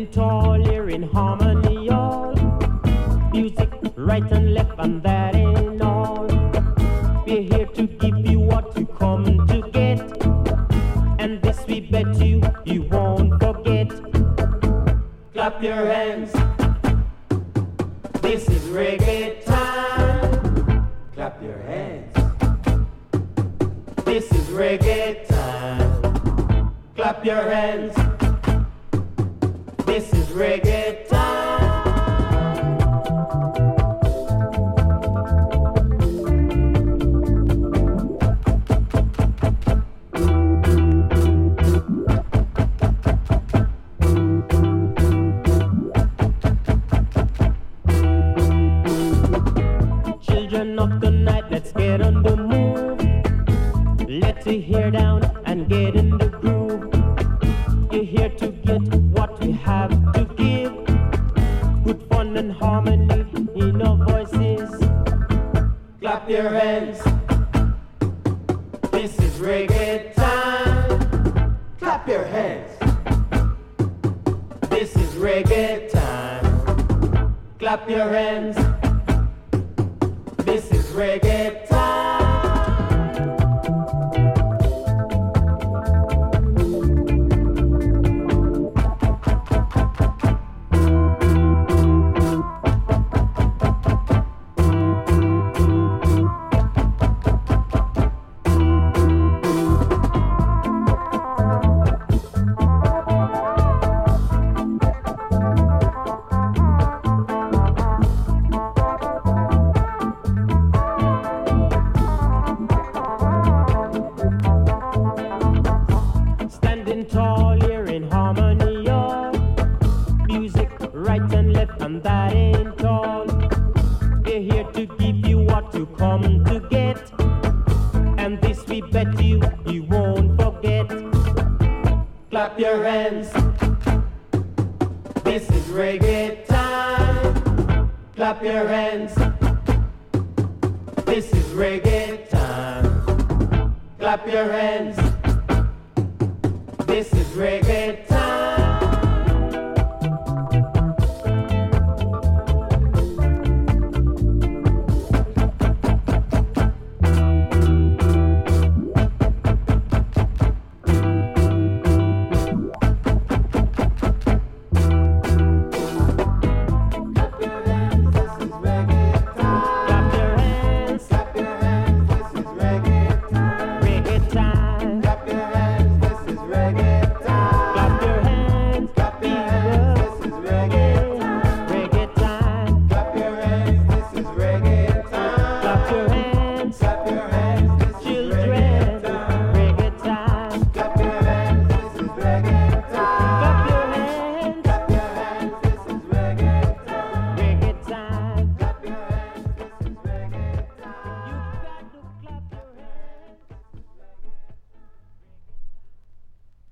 Standing tall here in harmony, all music right and left, and that ain't all. We're here to give you what you come to get, and this we bet you you won't forget. Clap your hands. This is reggae time. Clap your hands. This is reggae time. Clap your hands. Reggae time. Children of the night, let's get on the move. Let hair down and get in the groove. You're here to get what we have. Good fun and harmony in our voices. Clap your hands. This is reggae time. Clap your hands. This is reggae time. Clap your hands. This is reggae right and left, and that ain't all. We're here to give you what you come to get, and this we bet you you won't forget. Clap your hands. This is reggae time. Clap your hands. This is reggae time. Clap your hands. This is reggae time. time.